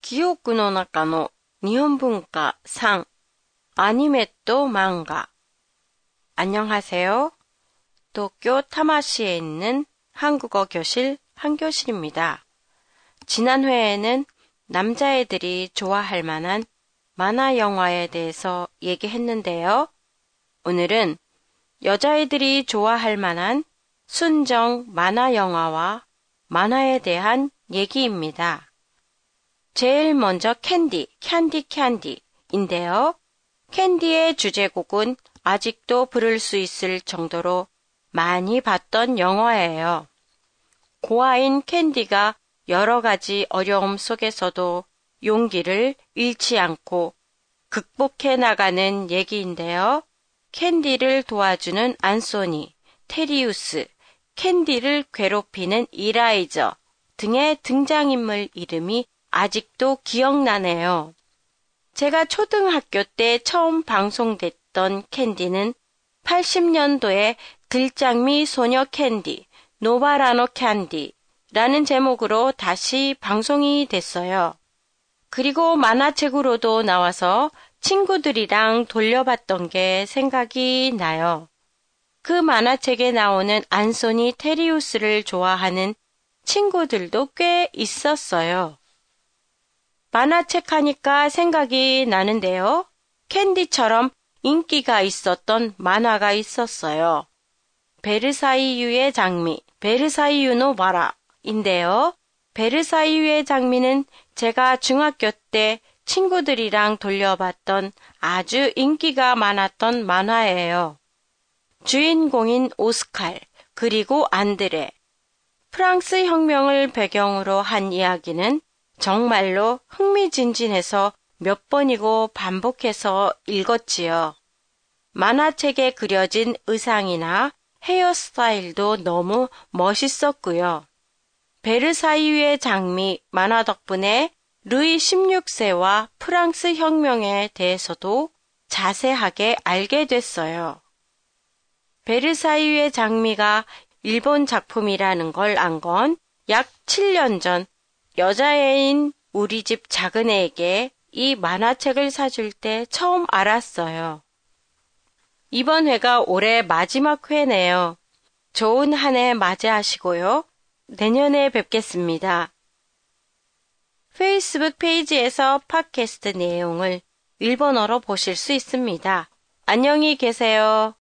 記憶の中の日本文化3 아니메 또 망가 안녕하세요. 도쿄 타마시에 있는 한국어 교실 한교실입니다. 지난 회에는 남자애들이 좋아할 만한 만화 영화에 대해서 얘기했는데요. 오늘은 여자애들이 좋아할 만한 순정 만화 영화와 만화에 대한 얘기입니다. 제일 먼저 캔디, 캔디 캔디인데요. 캔디의 주제곡은 아직도 부를 수 있을 정도로 많이 봤던 영화예요. 고아인 캔디가 여러 가지 어려움 속에서도 용기를 잃지 않고 극복해 나가는 얘기인데요. 캔디를 도와주는 안소니, 테리우스, 캔디를 괴롭히는 이라이저 등의 등장인물 이름이 아직도 기억나네요. 제가 초등학교 때 처음 방송됐던 캔디는 80년도에 들장미 소녀 캔디, 노바라노 캔디라는 제목으로 다시 방송이 됐어요. 그리고 만화책으로도 나와서 친구들이랑 돌려봤던 게 생각이 나요. 그 만화책에 나오는 안소니 테리우스를 좋아하는 친구들도 꽤 있었어요. 만화책 하니까 생각이 나는데요. 캔디처럼 인기가 있었던 만화가 있었어요. 베르사이유의 장미, 베르사이유노 바라인데요. 베르사이유의 장미는 제가 중학교 때 친구들이랑 돌려봤던 아주 인기가 많았던 만화예요. 주인공인 오스칼, 그리고 안드레. 프랑스 혁명을 배경으로 한 이야기는 정말로 흥미진진해서 몇 번이고 반복해서 읽었지요. 만화책에 그려진 의상이나 헤어스타일도 너무 멋있었고요. 베르사유의 장미 만화 덕분에 루이 16세와 프랑스 혁명에 대해서도 자세하게 알게 됐어요. 베르사유의 장미가 일본 작품이라는 걸 안 건 약 7년 전 여자애인 우리 집 작은 애에게 이 만화책을 사줄 때 처음 알았어요. 이번 회가 올해 마지막 회네요. 좋은 한 해 맞이하시고요. 내년에 뵙겠습니다. 페이스북 페이지에서 팟캐스트 내용을 일본어로 보실 수 있습니다. 안녕히 계세요.